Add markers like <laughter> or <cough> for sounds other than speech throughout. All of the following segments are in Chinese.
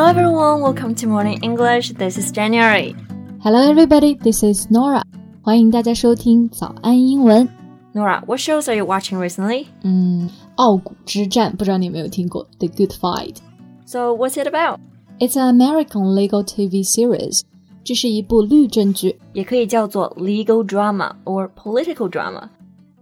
Hello everyone, welcome to Morning English. This is January. Hello everybody, this is Nora. 欢迎大家收听早安英文。 Nora, what shows are you watching recently? 嗯，傲骨之战，不知道你有没有听过 The Good Fight? So, what's it about? It's an American legal TV series. 这是一部律政剧。也可以叫做 legal drama or political drama.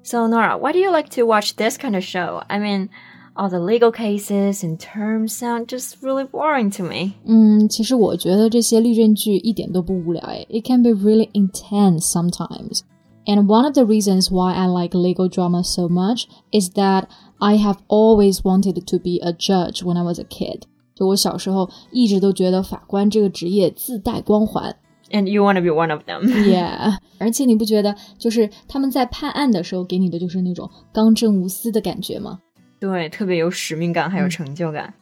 So, Nora, why do you like to watch this kind of show? I mean, all the legal cases and terms sound just really boring to me. 嗯，其实我觉得这些律政剧一点都不无聊诶。It can be really intense sometimes. And one of the reasons why I like legal drama so much is that I have always wanted to be a judge when I was a kid. 就我小时候一直都觉得法官这个职业自带光环。 And you want to be one of them. <laughs> Yeah，而且你不觉得就是他们在判案的时候给你的就是那种刚正无私的感觉吗？ 对，特别有使命感，还有成就感。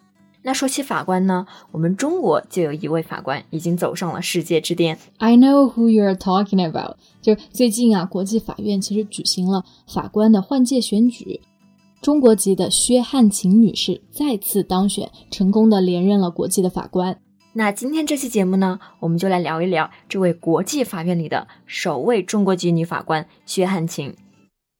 那说起法官呢，我们中国就有一位法官已经走上了世界之巅。I know who you're talking about。就最近啊，国际法院其实举行了法官的换届选举，中国籍的薛汉琴女士再次当选，成功的连任了国际的法官。那今天这期节目呢，我们就来聊一聊这位国际法院里的首位中国籍女法官薛汉琴。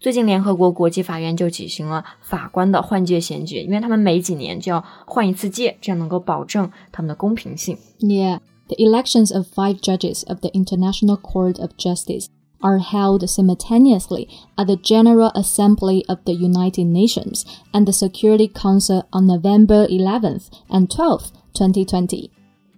最近联合国国际法院就举行了法官的换届选举，因为他们每几年就要换一次届，这样能够保证他们的公平性。 Yeah, the elections of five judges of the International Court of Justice are held simultaneously at the General Assembly of the United Nations and the Security Council on November 11th and 12th, 2020.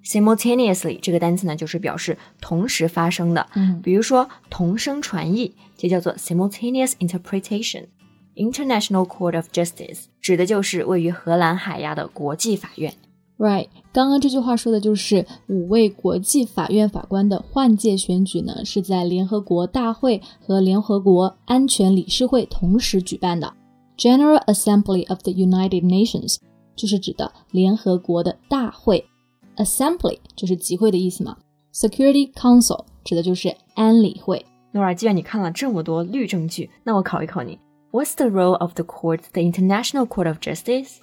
Simultaneously 这个单词呢，就是表示同时发生的。嗯比如说同声传译，就叫做 simultaneous interpretation。International Court of Justice 指的就是位于荷兰海牙的国际法院。Right，刚刚这句话说的就是五位国际法院法官的换届选举呢，是在联合国大会和联合国安全理事会同时举办的。General Assembly of the United Nations 就是指的联合国的大会 ，Assembly 就是集会的意思嘛。Security Council 指的就是安理会。 Nora，既然你看了这么多律政剧，那我考一考你，What's the role of the court, the International Court of Justice?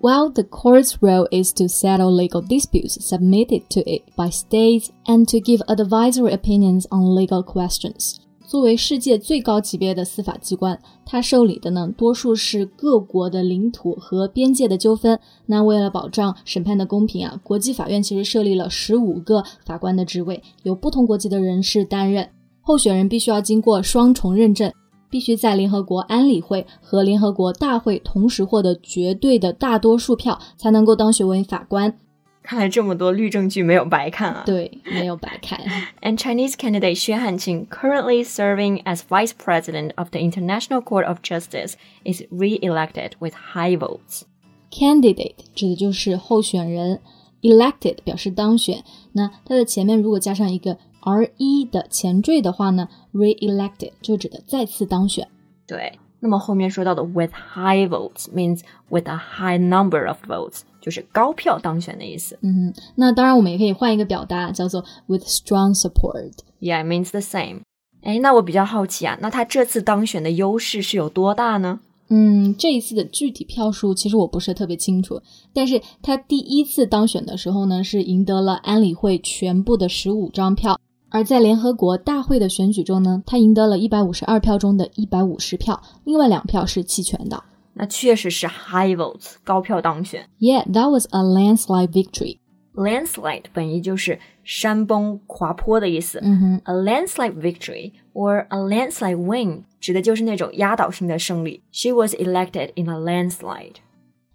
While the court's role is to settle legal disputes submitted to it by states and to give advisory opinions on legal questions. 作为世界最高级别的司法机关，它受理的呢多数是各国的领土和边界的纠纷。那为了保障审判的公平啊，国际法院其实设立了十五个法官的职位，由不同国籍的人士担任。候选人必须要经过双重认证，必须在联合国安理会和联合国大会同时获得绝对的大多数票，才能够当选为法官。看来这么多律政剧没有白看啊。对，没有白看。 And Chinese candidate Xue Hanqing, currently serving as vice president of the International Court of Justice, is re-elected with high votes. Candidate 指的就是候选人，elected 表示当选。那它的前面如果加上一个 r e 的前缀的话呢，re-elected 就指的再次当选。对，那么后面说到的 with high votes means with a high number of votes， 就是高票当选的意思。嗯，那当然我们也可以换一个表达，叫做 with strong support。Yeah, it means the same. 哎，那我比较好奇啊，那他这次当选的优势是有多大呢？嗯，这一次的具体票数其实我不是特别清楚，但是他第一次当选的时候呢，是赢得了安理会全部的十五张票，而在联合国大会的选举中呢，他赢得了一百五十二票中的一百五十票，另外两票是弃权的。那确实是 high votes，高票当选。 Yeah, that was a landslide victory. Landslide 本意就是山崩滑坡的意思。嗯哼 A landslide victory or a landslide win 指的就是那种压倒性的胜利。She was elected in a landslide.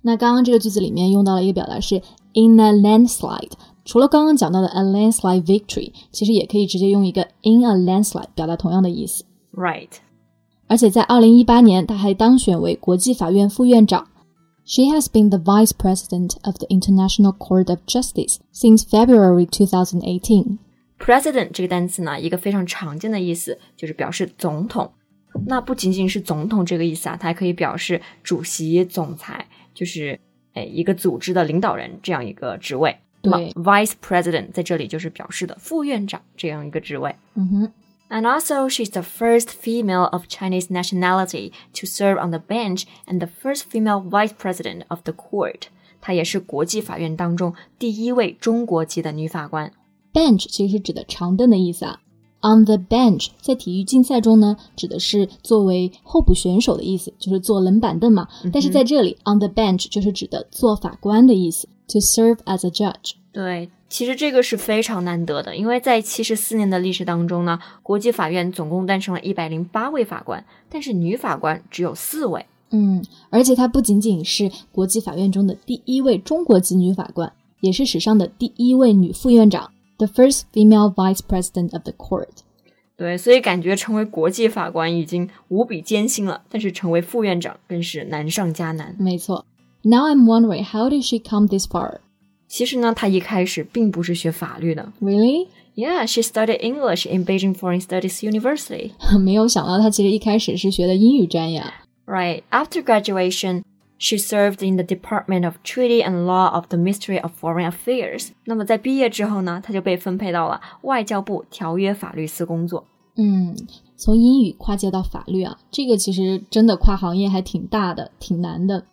那刚刚这个句子里面用到了一个表达是 in a landslide。除了刚刚讲到的 a landslide victory，其实也可以直接用一个 in a landslide 表达同样的意思。 Right. 而且在二零一八年，他还当选为国际法院副院长。She has been the vice president of the International Court of Justice since February 2018. President 这个单词呢，一个非常常见的意思就是表示总统。那不仅仅是总统这个意思啊，它还可以表示主席、总裁，就是诶一个组织的领导人这样一个职位。那么 vice president 在这里就是表示的副院长这样一个职位。嗯哼。And also, she's the first female of Chinese nationality to serve on the bench and the first female vice president of the court. 她也是国际法院当中第一位中国籍的女法官。Bench 其实是指的长凳的意思啊。On the bench 在体育竞赛中呢，指的是作为候补选手的意思，就是坐冷板凳嘛。但是在这里，on the bench 就是指的做法官的意思，to serve as a judge。 对，其实这个是非常难得的，因为在七十四年的历史当中呢，国际法院总共诞生了一百零八位法官，但是女法官只有四位。嗯，而且她不仅仅是国际法院中的第一位中国籍女法官，也是史上的第一位女副院长，the first female vice president of the court。对，所以感觉成为国际法官已经无比艰辛了，但是成为副院长更是难上加难。没错。Now I'm wondering how did she come this far? 其实呢，她一开始并不是学法律的。Really? Yeah, she studied English in Beijing Foreign Studies University. 没有想到她其实一开始是学的英语专业。Right. After graduation, she served in the Department of Treaty and Law of the Ministry of Foreign Affairs. 那么在毕业之后呢，她就被分配到了外交部条约法律司工作。嗯，从英语跨界到法律啊，这个其实真的跨行业还挺大的，挺难的。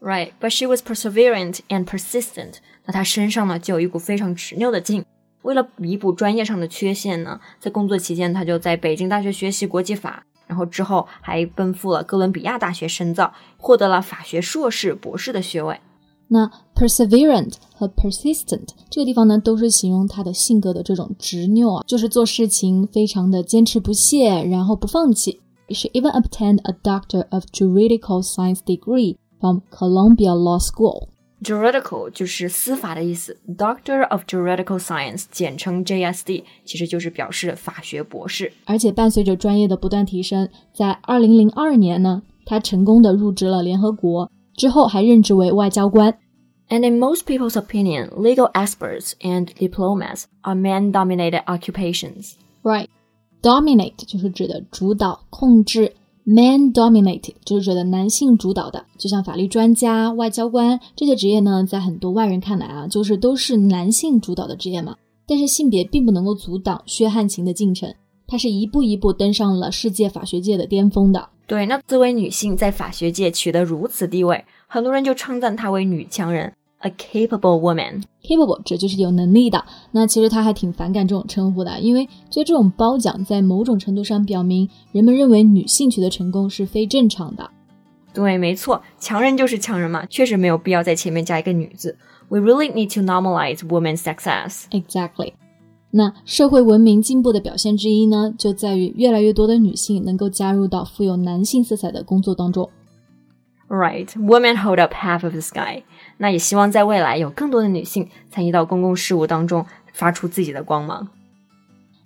Right, but she was perseverant and persistent. 那她身上呢就有一股非常执拗的劲。为了弥补专业上的缺陷呢，在工作期间，她就在北京大学学习国际法，然后之后还奔赴了哥伦比亚大学深造，获得了法学硕士、博士的学位。那 perseverant 和 persistent 这个地方呢，都是形容她的性格的这种执拗啊，就是做事情非常的坚持不懈，然后不放弃。She even obtained a Doctor of Juridical Science degree from Columbia Law School. Juridical 就是司法的意思，Doctor of Juridical Science 简称 JSD，其实就是表示法学博士。而且伴随着专业的不断提升，在二零零二年呢，她成功的入职了联合国，之后还任职为外交官。 And in most people's opinion, legal experts and diplomats are man-dominated occupations. Right, dominate 就是指的主导、控制 ，man dominated 就是指的男性主导的。就像法律专家、外交官这些职业呢，在很多外人看来啊，就是都是男性主导的职业嘛。但是性别并不能够阻挡薛汉琴的进程，她是一步一步登上了世界法学界的巅峰的。对，那作为女性在法学界取得如此地位，很多人就称赞她为女强人，a capable woman。capable 这就是有能力的。那其实他还挺反感这种称呼的，因为就这种褒奖在某种程度上表明人们认为女性取得成功是非正常的。对，没错，强人就是强人嘛，确实没有必要在前面加一个女字。We really need to normalize women's success. Exactly。那社会文明进步的表现之一呢，就在于越来越多的女性能够加入到富有男性色彩的工作当中。Right, women hold up half of the sky. 那也希望在未来有更多的女性参与到公共事务当中，发出自己的光芒。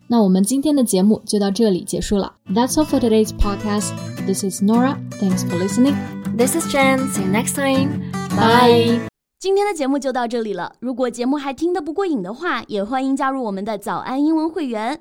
那我们今天的节目就到这里结束了。That's all for today's podcast. This is Nora. Thanks for listening. This is Jen. See you next time. Bye. 今天的节目就到这里了。如果节目还听得不过瘾的话，也欢迎加入我们的早安英文会员。